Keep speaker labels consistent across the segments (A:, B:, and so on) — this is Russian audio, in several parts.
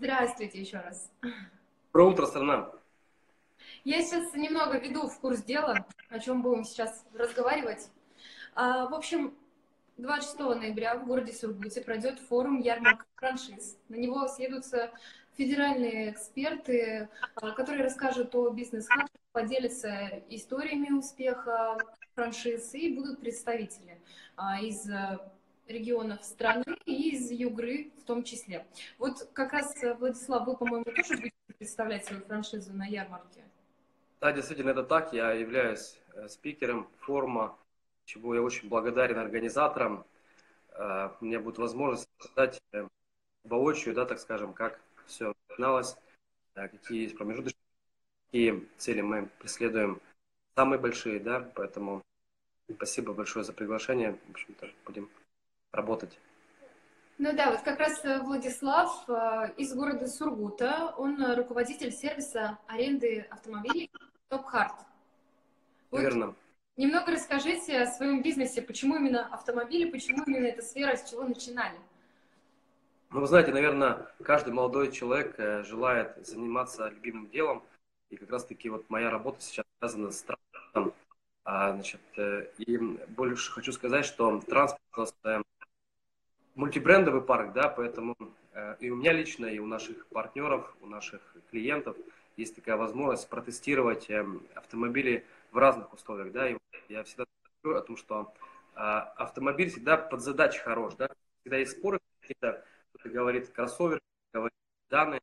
A: Здравствуйте еще раз.
B: Доброе утро, страна.
A: Я сейчас немного веду в курс дела, о чем будем сейчас разговаривать. А, в общем, 26 ноября в городе Сургуте пройдет форум ярмарка франшиз. На него съедутся федеральные эксперты, а, которые расскажут о бизнес-хабе, поделятся историями успеха франшиз и будут представители а, из регионов страны и из Югры в том числе. Вот как раз, Владислав, вы, по-моему, тоже будете представлять свою франшизу на ярмарке?
B: Да, действительно, это так. Я являюсь э, спикером форума, чего я очень благодарен организаторам. Э, у меня будет возможность сказать э, воочию, да, так скажем, как все начиналось, какие есть промежуточные, какие цели мы преследуем, самые большие, да, поэтому спасибо большое за приглашение. В общем-то, будем работать.
A: Ну да, вот как раз Владислав из города Сургута, он руководитель сервиса аренды автомобилей Топ Хард.
B: Вот Верно.
A: Немного расскажите о своем бизнесе, почему именно автомобили, почему именно эта сфера, с чего начинали?
B: Ну, вы знаете, наверное, каждый молодой человек э, желает заниматься любимым делом, и как раз-таки вот моя работа сейчас связана с транспортом. А, значит, э, и больше хочу сказать, что транспорт у нас э, мультибрендовый парк, да, поэтому и у меня лично, и у наших партнеров, у наших клиентов – есть такая возможность протестировать эм, автомобили в разных условиях. Да? И я всегда говорю о том, что а, автомобиль всегда под задачей хорош. Да? Всегда есть споры, кто-то говорит кроссовер, говорит данные.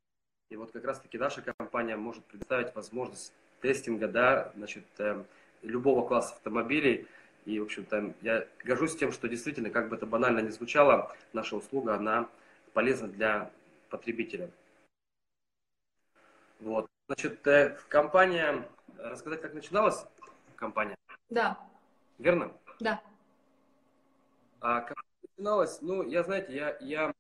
B: И вот как раз-таки наша компания может предоставить возможность тестинга да, значит, эм, любого класса автомобилей. И, в общем-то, я горжусь тем, что действительно, как бы это банально ни звучало, наша услуга, она полезна для потребителя. Вот. Значит, э, компания, рассказать, как начиналась компания?
A: Да.
B: Верно?
A: Да.
B: А как начиналась, ну, я, знаете, я, я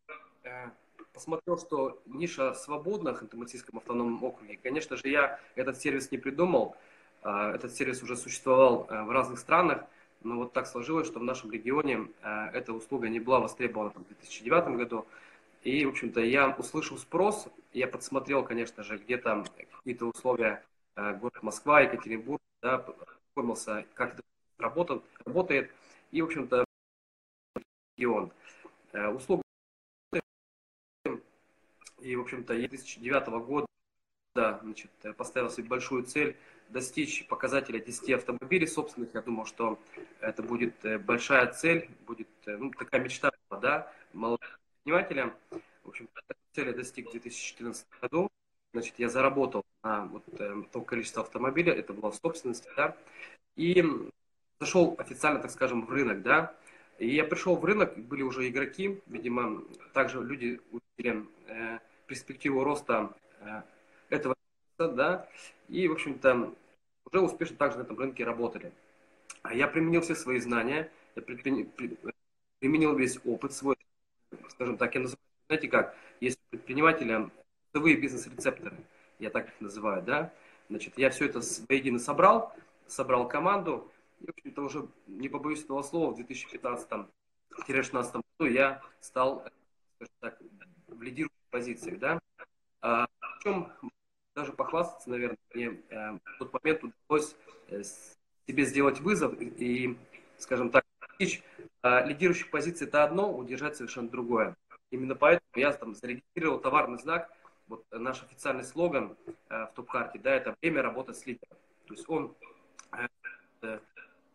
B: э, посмотрел, что ниша свободна в Ханты-Мансийском автономном округе. Конечно же, я этот сервис не придумал. Э, этот сервис уже существовал э, в разных странах. Но вот так сложилось, что в нашем регионе э, эта услуга не была востребована в 2009 году. И, в общем-то, я услышал спрос, я подсмотрел, конечно же, где то какие-то условия, э, город Москва, Екатеринбург, да, познакомился, как это работает, работает. И, в общем-то, регион. Э, услуга и, в общем-то, 2009 года значит, поставил себе большую цель достичь показателя 10 автомобилей собственных. Я думал, что это будет э, большая цель, будет ну, такая мечта, да, молодых предпринимателя. В общем, цели достиг в 2014 году. Значит, я заработал на вот, э, то количество автомобилей, это было в собственности, да, и зашел официально, так скажем, в рынок, да, и я пришел в рынок, были уже игроки, видимо, также люди увидели э, перспективу роста э, этого, да, и, в общем-то, уже успешно также на этом рынке работали. А я применил все свои знания, я применил весь опыт свой, скажем так, я называю, знаете как, есть предпринимателя цифровые бизнес-рецепторы, я так их называю, да, значит, я все это воедино собрал, собрал команду, и, в общем-то, уже, не побоюсь этого слова, в 2015-2016 году я стал, скажем так, в лидирующих позициях, да, а, причем даже похвастаться, наверное, мне э, в тот момент удалось э, себе сделать вызов и, скажем так, достичь а, лидирующих позиций это одно, удержать совершенно другое. Именно поэтому я там зарегистрировал товарный знак, вот наш официальный слоган э, в топ-карте, да, это время работать с лидером. То есть он, э, э,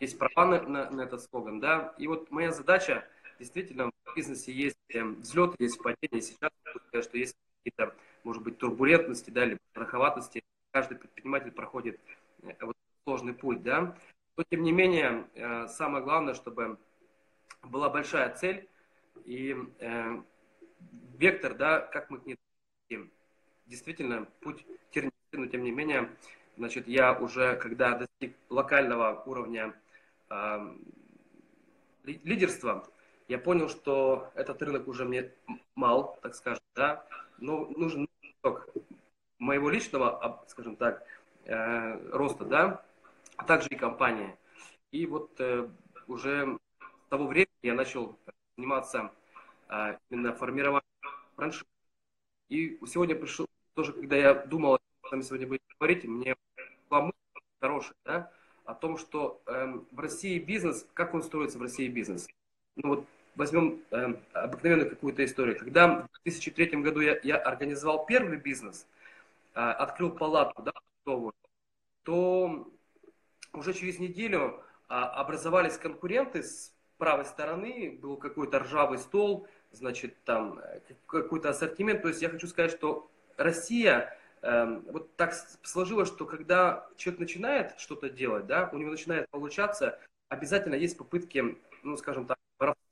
B: есть права на, на, на этот слоган, да, и вот моя задача, действительно, в бизнесе есть э, взлет, есть падение, сейчас, сказать, что есть какие-то, может быть, турбулентности, да, или страховатости, каждый предприниматель проходит э, вот сложный путь, да, но, тем не менее, э, самое главное, чтобы была большая цель и э, вектор, да, как мы к ней Действительно, путь тернистый, но тем не менее, значит, я уже, когда достиг локального уровня лидерства, я понял, что этот рынок уже мне мал, так скажем, да, но нужен итог моего личного, скажем так, э, роста, да, а также и компании. И вот э, уже с того времени я начал заниматься э, именно формированием франшизы. И сегодня пришел, тоже когда я думал, что мы сегодня будем говорить, мне была мысль хорошая, да, о том, что э, в России бизнес, как он строится в России бизнес. Ну вот возьмем э, обыкновенную какую-то историю. Когда в 2003 году я, я организовал первый бизнес, э, открыл палатку, да, то уже через неделю э, образовались конкуренты с правой стороны, был какой-то ржавый стол, значит, там э, какой-то ассортимент. То есть я хочу сказать, что Россия Эм, вот так сложилось, что когда человек начинает что-то делать, да, у него начинает получаться, обязательно есть попытки, ну, скажем так,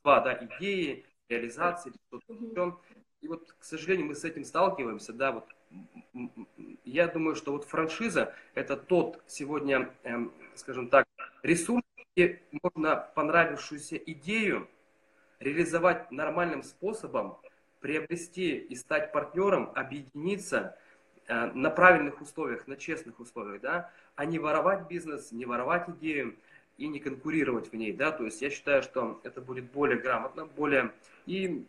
B: воровства, да, идеи, реализации, что-то еще. И вот, к сожалению, мы с этим сталкиваемся, да, вот я думаю, что вот франшиза это тот сегодня, эм, скажем так, ресурс, где можно понравившуюся идею реализовать нормальным способом, приобрести и стать партнером, объединиться – Э, на правильных условиях, на честных условиях, да, а не воровать бизнес, не воровать идею и не конкурировать в ней, да, то есть я считаю, что это будет более грамотно, более, и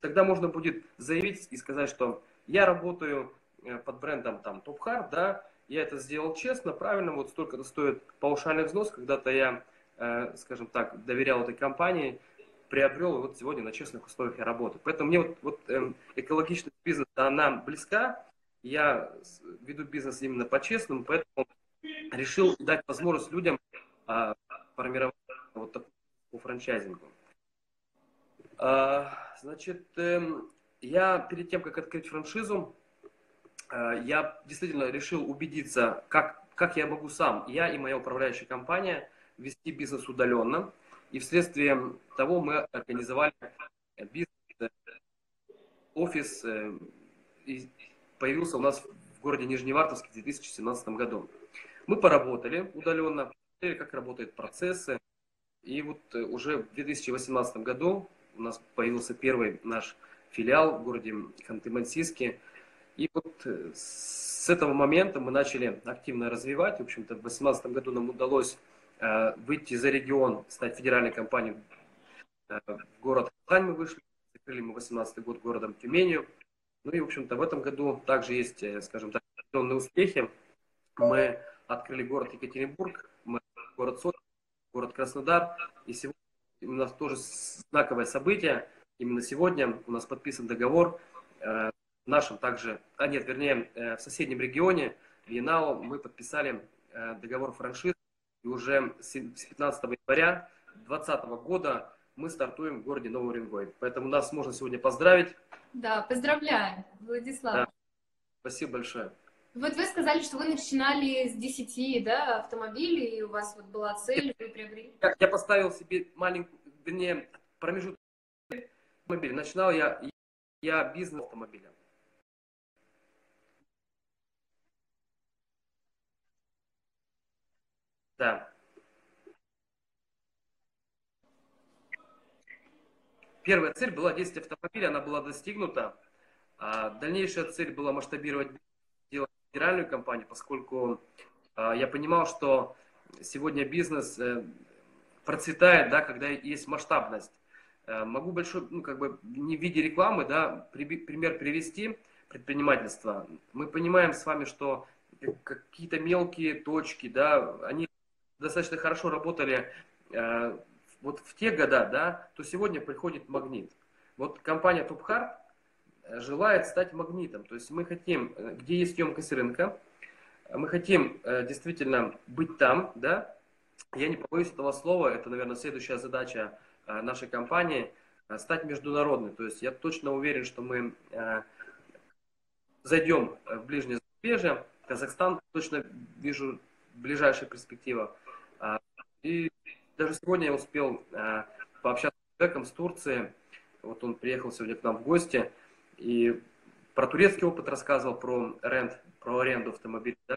B: тогда можно будет заявить и сказать, что я работаю э, под брендом там Top Hard, да, я это сделал честно, правильно, вот столько-то стоит паушальный взнос, когда-то я, э, скажем так, доверял этой компании, приобрел, и вот сегодня на честных условиях я работаю. Поэтому мне вот, вот эм, экологичность она близка, я веду бизнес именно по-честному, поэтому решил дать возможность людям а, формировать вот такую франчайзингу. А, значит, э, я перед тем, как открыть франшизу, э, я действительно решил убедиться, как, как я могу сам, я и моя управляющая компания, вести бизнес удаленно. И вследствие того мы организовали бизнес-офис э, появился у нас в городе Нижневартовске в 2017 году. Мы поработали удаленно, как работают процессы. И вот э, уже в 2018 году у нас появился первый наш филиал в городе Ханты-Мансийске. И вот э, с этого момента мы начали активно развивать. В общем-то, в 2018 году нам удалось э, выйти за регион, стать федеральной компанией в город Казань мы вышли. Закрыли мы 2018 год городом Тюменью. Ну и, в общем-то, в этом году также есть, скажем так, определенные успехи. Мы открыли город Екатеринбург, мы город Сочи, город Краснодар. И сегодня у нас тоже знаковое событие. Именно сегодня у нас подписан договор э, в нашем также, а нет, вернее, э, в соседнем регионе, в Янао, мы подписали договор франшиз. И уже с 15 января 2020 года мы стартуем в городе Новый Уренгой. Поэтому нас можно сегодня поздравить
A: да, поздравляю, Владислав. Да.
B: Спасибо большое.
A: Вот вы сказали, что вы начинали с 10 да, автомобилей, и у вас вот была цель, вы приобрели.
B: Я, я поставил себе маленький, вернее, промежуток автомобиля. Начинал я, я бизнес автомобиля. Да. Первая цель была 10 автомобилей, она была достигнута. А дальнейшая цель была масштабировать делать федеральную компанию, поскольку а, я понимал, что сегодня бизнес э, процветает, да, когда есть масштабность. Э, могу большой, ну, как бы не в виде рекламы, да, пример привести предпринимательства. Мы понимаем с вами, что какие-то мелкие точки, да, они достаточно хорошо работали э, вот в те года, да, то сегодня приходит магнит. Вот компания э, желает стать магнитом. То есть мы хотим, э, где есть емкость рынка, мы хотим э, действительно быть там, да. Я не побоюсь этого слова, это, наверное, следующая задача нашей компании, стать международной. То есть я точно уверен, что мы зайдем в ближнее зарубежье. Казахстан точно вижу ближайшая перспектива. И даже сегодня я успел э, пообщаться с человеком с Турции. Вот он приехал сегодня к нам в гости и про турецкий опыт рассказывал, про рент, про аренду автомобиля. Да?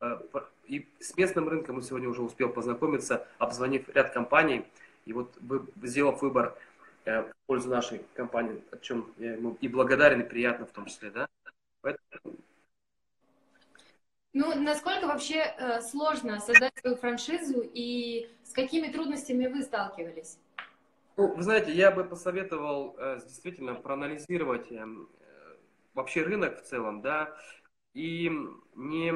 B: Э, и с местным рынком он сегодня уже успел познакомиться, обзвонив ряд компаний. И вот сделав выбор э, в пользу нашей компании, о чем я ему и благодарен, и приятно в том числе, да. Поэтому
A: ну, насколько вообще э, сложно создать свою франшизу и с какими трудностями вы сталкивались?
B: Ну, вы знаете, я бы посоветовал э, действительно проанализировать э, вообще рынок в целом, да, и не,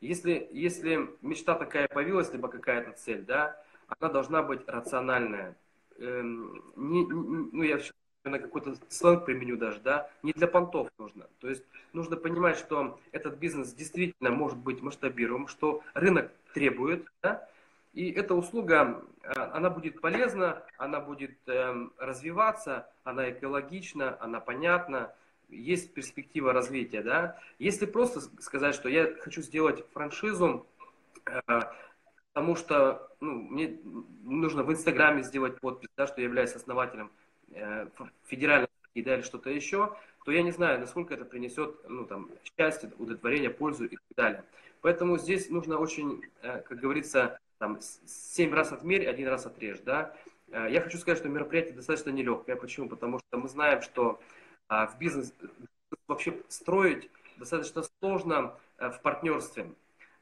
B: если, если мечта такая появилась, либо какая-то цель, да, она должна быть рациональная. Эм, не, не, ну, я на какой-то сленг применю даже, да, не для понтов нужно. То есть нужно понимать, что этот бизнес действительно может быть масштабируем, что рынок требует, да, и эта услуга, э, она будет полезна, она будет эм, развиваться, она экологична, она понятна, есть перспектива развития, да. Если просто сказать, что я хочу сделать франшизу, э, потому что ну, мне нужно в Инстаграме сделать подпись, да, что я являюсь основателем э, федеральной да, или что-то еще, то я не знаю, насколько это принесет ну, там, счастье, удовлетворение, пользу и так далее. Поэтому здесь нужно очень, как говорится, там, 7 раз отмерь, один раз отрежь, да. Э, я хочу сказать, что мероприятие достаточно нелегкое. Почему? Потому что мы знаем, что а, в бизнес вообще строить достаточно сложно э, в партнерстве,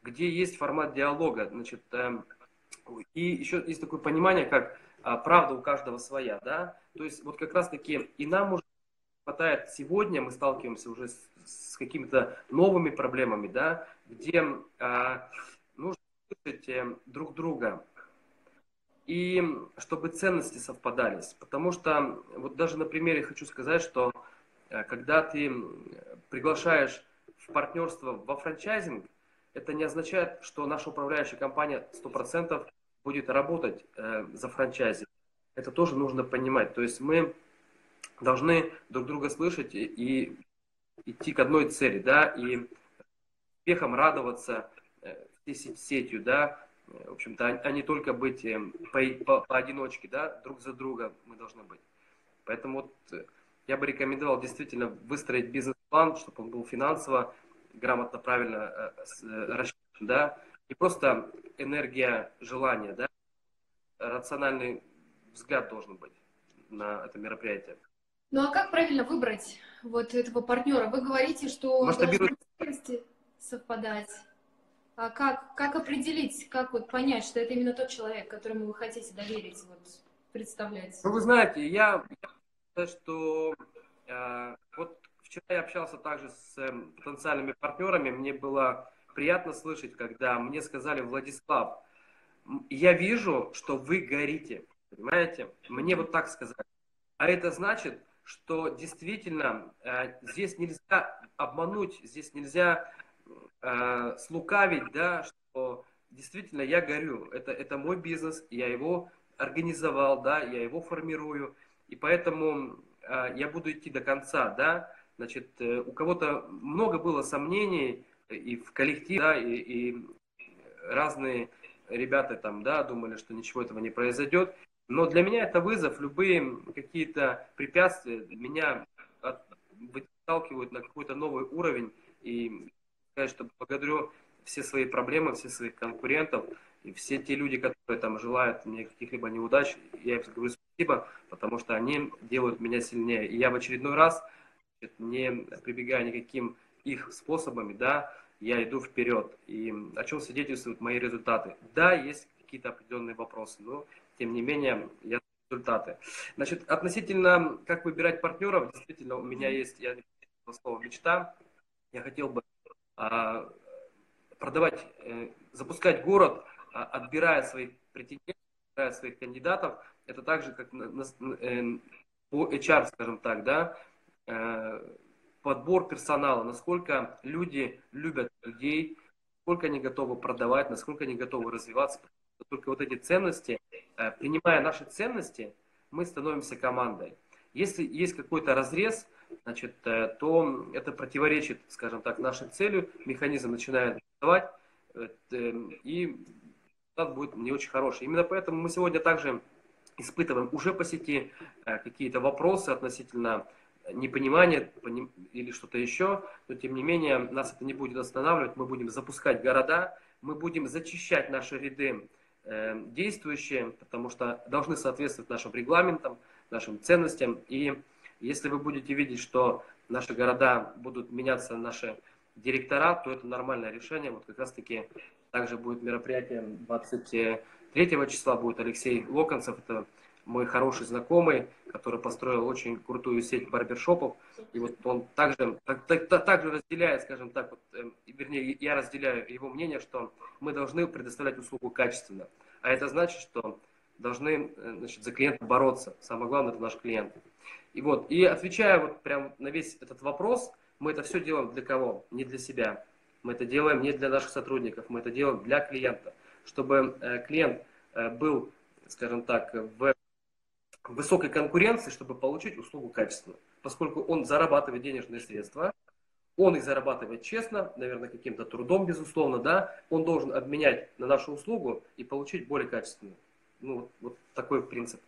B: где есть формат диалога. Значит, эм, и еще есть такое понимание, как а, правда у каждого своя, да. То есть вот как раз таки и нам уже хватает сегодня, мы сталкиваемся уже с, с какими-то новыми проблемами, да, где а, слышать э, друг друга. И чтобы ценности совпадались. Потому что, вот даже на примере хочу сказать, что э, когда ты приглашаешь в партнерство во франчайзинг, это не означает, что наша управляющая компания 100% будет работать э, за франчайзинг. Это тоже нужно понимать. То есть мы должны друг друга слышать и, и идти к одной цели, да, и успехом радоваться, сетью, да, в общем-то, а не только быть э, по, по, поодиночке, да, друг за друга мы должны быть. Поэтому вот э, я бы рекомендовал действительно выстроить бизнес-план, чтобы он был финансово, грамотно, правильно э, рассчитан, да, и просто энергия желания, да, рациональный взгляд должен быть на это мероприятие.
A: Ну а как правильно выбрать вот этого партнера? Вы говорите, что
B: Масштабирует...
A: совпадать. А как, как определить, как вот понять, что это именно тот человек, которому вы хотите доверить, вот, представлять?
B: Ну, вы знаете, я, я что э, вот вчера я общался также с э, потенциальными партнерами, мне было приятно слышать, когда мне сказали, Владислав, я вижу, что вы горите, понимаете? Мне вот так сказали. А это значит, что действительно э, здесь нельзя обмануть, здесь нельзя э, слукавить, да, что действительно я горю, это, это мой бизнес, я его организовал, да, я его формирую, и поэтому э, я буду идти до конца, да, значит, э, у кого-то много было сомнений и в коллективе, да, и, и разные ребята там, да, думали, что ничего этого не произойдет, но для меня это вызов, любые какие-то препятствия меня выталкивают на какой-то новый уровень, и сказать, что благодарю все свои проблемы, все своих конкурентов и все те люди, которые там желают мне каких-либо неудач, я им говорю спасибо, потому что они делают меня сильнее. И я в очередной раз, не прибегая никаким их способами, да, я иду вперед. И о чем свидетельствуют мои результаты? Да, есть какие-то определенные вопросы, но тем не менее я результаты. Значит, относительно как выбирать партнеров, действительно у меня есть, я не слово мечта, я хотел бы продавать, э, запускать город, а, отбирая своих претендентов, отбирая своих кандидатов, это так же, как э, по HR, скажем так, да, э, подбор персонала, насколько люди любят людей, насколько они готовы продавать, насколько они готовы развиваться. Только вот эти ценности, принимая наши ценности, мы становимся командой. Если есть какой-то разрез, значит, э, то это противоречит, скажем так, нашей цели, механизм начинает давать, э, и результат будет не очень хороший. Именно поэтому мы сегодня также испытываем уже по сети э, какие-то вопросы относительно непонимания или что-то еще, но тем не менее нас это не будет останавливать, мы будем запускать города, мы будем зачищать наши ряды действующие, потому что должны соответствовать нашим регламентам, нашим ценностям. И если вы будете видеть, что наши города будут меняться, наши директора, то это нормальное решение. Вот как раз таки также будет мероприятие 23 числа будет Алексей Локонцев, это мой хороший знакомый, который построил очень крутую сеть барбершопов. И вот он также, так, так, также разделяет, скажем так, вот, э, вернее, я разделяю его мнение, что мы должны предоставлять услугу качественно. А это значит, что должны э, значит, за клиента бороться. Самое главное, это наш клиент. И вот, и отвечая вот прям на весь этот вопрос, мы это все делаем для кого? Не для себя. Мы это делаем не для наших сотрудников, мы это делаем для клиента. Чтобы э, клиент э, был, скажем так, в высокой конкуренции, чтобы получить услугу качественно. Поскольку он зарабатывает денежные средства, он их зарабатывает честно, наверное, каким-то трудом, безусловно, да, он должен обменять на нашу услугу и получить более качественную. Ну, вот, вот такой принцип.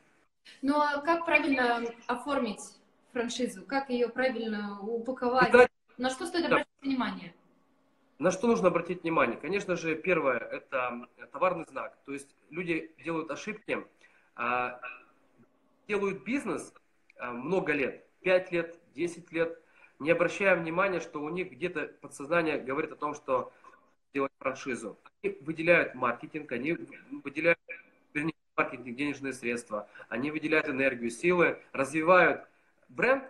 A: Ну, а как правильно оформить франшизу? Как ее правильно упаковать? Это... На что стоит обратить да. внимание?
B: На что нужно обратить внимание? Конечно же, первое – это товарный знак. То есть люди делают ошибки, а, делают бизнес а, много лет, 5 лет, 10 лет, не обращая внимания, что у них где-то подсознание говорит о том, что делать франшизу. Они выделяют маркетинг, они выделяют маркетинг, денежные средства, они выделяют энергию, силы, развивают бренд,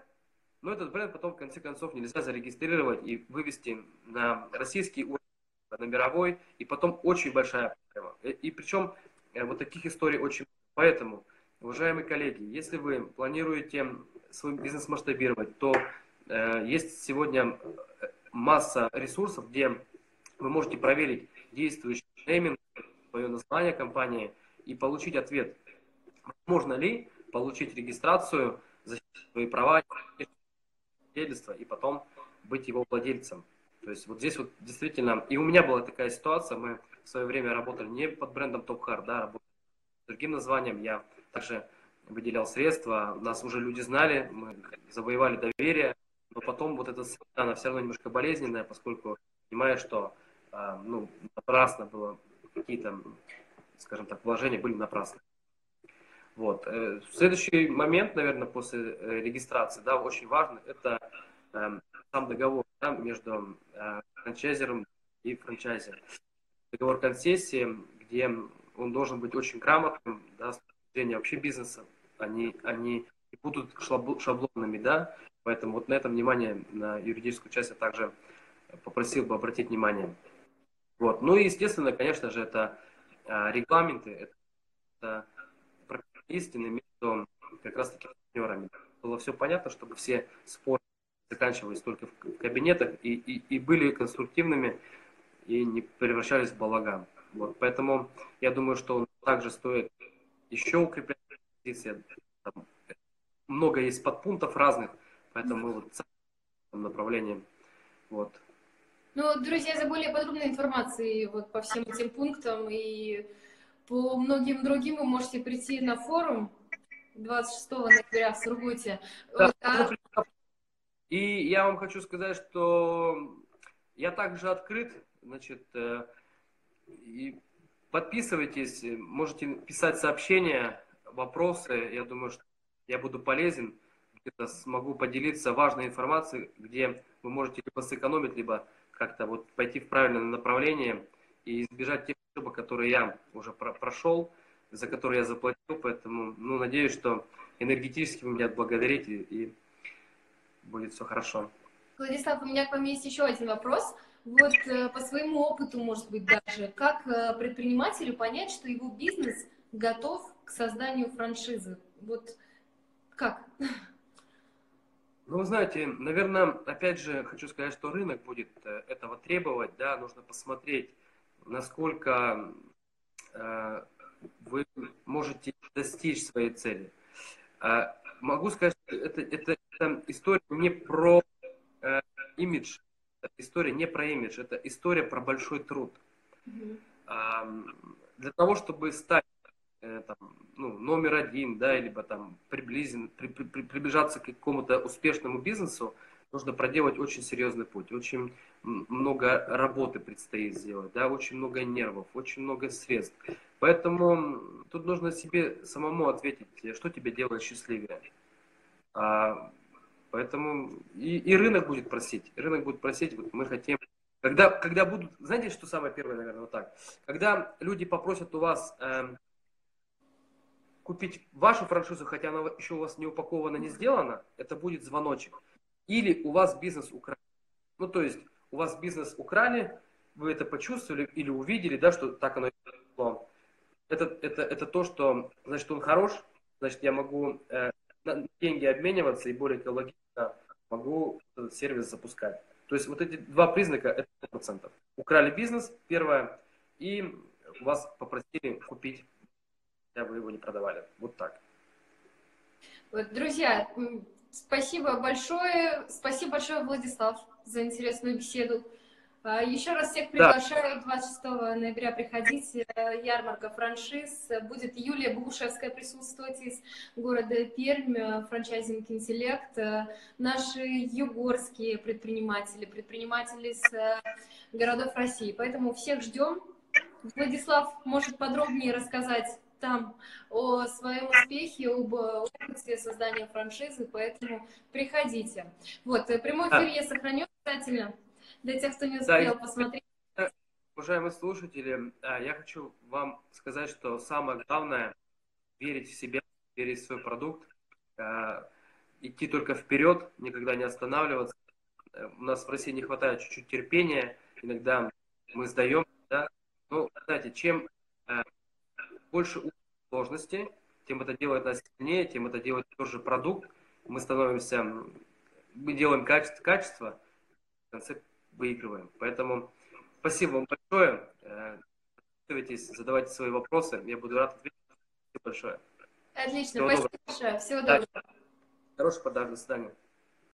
B: но этот бренд потом в конце концов нельзя зарегистрировать и вывести на российский уровень, на мировой, и потом очень большая проблема. И, и причем э, вот таких историй очень Поэтому Уважаемые коллеги, если вы планируете свой бизнес масштабировать, то э, есть сегодня масса ресурсов, где вы можете проверить действующий нейминг, свое название компании и получить ответ, можно ли получить регистрацию, защитить свои права, и потом быть его владельцем. То есть вот здесь вот действительно, и у меня была такая ситуация, мы в свое время работали не под брендом Top Hard, да, работали другим названием, я также выделял средства, нас уже люди знали, мы завоевали доверие, но потом вот эта сцена, она все равно немножко болезненная, поскольку понимаю, что а, ну, напрасно было какие-то, скажем так, вложения были напрасны. Вот. Э, следующий момент, наверное, после э, регистрации, да, очень важный, это э, сам договор да, между э, франчайзером и франчайзером. Договор концессии, где он должен быть очень грамотным, да, с точки зрения вообще бизнеса. Они, они не будут шаблонными, да, поэтому вот на это внимание, на юридическую часть я также попросил бы обратить внимание. Вот. Ну и, естественно, конечно же, это регламенты, это, истины между как раз-таки партнерами. Было все понятно, чтобы все споры заканчивались только в кабинетах и, и, и были конструктивными и не превращались в балаган. Вот, поэтому я думаю, что также стоит еще укреплять позиции. Там много есть подпунктов разных, поэтому мы вот направлении. Вот.
A: Ну, друзья, за более подробной информацией вот по всем этим пунктам и по многим другим вы можете прийти на форум 26 ноября в Сургуте. Да, а...
B: И я вам хочу сказать, что я также открыт, значит, э, и подписывайтесь, можете писать сообщения, вопросы. Я думаю, что я буду полезен, где-то смогу поделиться важной информацией, где вы можете либо сэкономить, либо как-то вот пойти в правильное направление и избежать тех ошибок, которые я уже прошел, за которые я заплатил. Поэтому, ну, надеюсь, что энергетически вы меня отблагодарите и будет все хорошо.
A: Владислав, у меня к вам есть еще один вопрос. Вот э, по своему опыту, может быть, даже, как э, предпринимателю понять, что его бизнес готов к созданию франшизы? Вот как?
B: Ну, вы знаете, наверное, опять же, хочу сказать, что рынок будет э, этого требовать, да, нужно посмотреть, насколько э, вы можете достичь своей цели. Э, могу сказать, что это, это, это история не про э, имидж история не про имидж, это история про большой труд. Mm-hmm. Для того, чтобы стать э, там, ну, номер один, да, либо там приблизен, при, при, приближаться к какому-то успешному бизнесу, нужно проделать очень серьезный путь, очень много работы предстоит сделать, да, очень много нервов, очень много средств. Поэтому тут нужно себе самому ответить, что тебе делает счастливее. А, Поэтому и, и рынок будет просить. Рынок будет просить, вот мы хотим. Когда, когда будут, знаете, что самое первое, наверное, вот так. Когда люди попросят у вас, э, купить вашу франшизу, хотя она еще у вас не упакована, не сделана, это будет звоночек. Или у вас бизнес украли. Ну, то есть, у вас бизнес украли, вы это почувствовали или увидели, да, что так оно было. Это, это, это то, что, значит, он хорош, значит, я могу э, деньги обмениваться и более экологично могу этот сервис запускать. То есть вот эти два признака это 100%. Украли бизнес, первое, и вас попросили купить, хотя вы его не продавали. Вот так.
A: Вот, друзья, спасибо большое. Спасибо большое, Владислав, за интересную беседу. А, Еще раз всех приглашаю 26 ноября приходить. Э, ярмарка франшиз. Будет Юлия Бушевская присутствовать из города Пермь, э, франчайзинг «Интеллект». Э, наши югорские предприниматели, предприниматели из городов России. Поэтому всех ждем. Владислав может подробнее рассказать там о своем успехе, об опыте создания франшизы, поэтому приходите. Вот, прямой эфир я сохраню обязательно для тех, кто не успел да, посмотреть.
B: Уважаемые слушатели, я хочу вам сказать, что самое главное – верить в себя, верить в свой продукт, а, идти только вперед, никогда не останавливаться. У нас в России не хватает чуть-чуть терпения, иногда мы сдаем, да. Но, знаете, чем а, больше сложностей, тем это делает нас сильнее, тем это делает тоже продукт. Мы становимся, мы делаем качество, качество, в конце выигрываем. Поэтому спасибо вам большое. Подписывайтесь, э, задавайте свои вопросы. Я буду рад ответить. Спасибо большое.
A: Отлично, Всего спасибо доброго. большое. Всего доброго.
B: Хороший подарок. До свидания.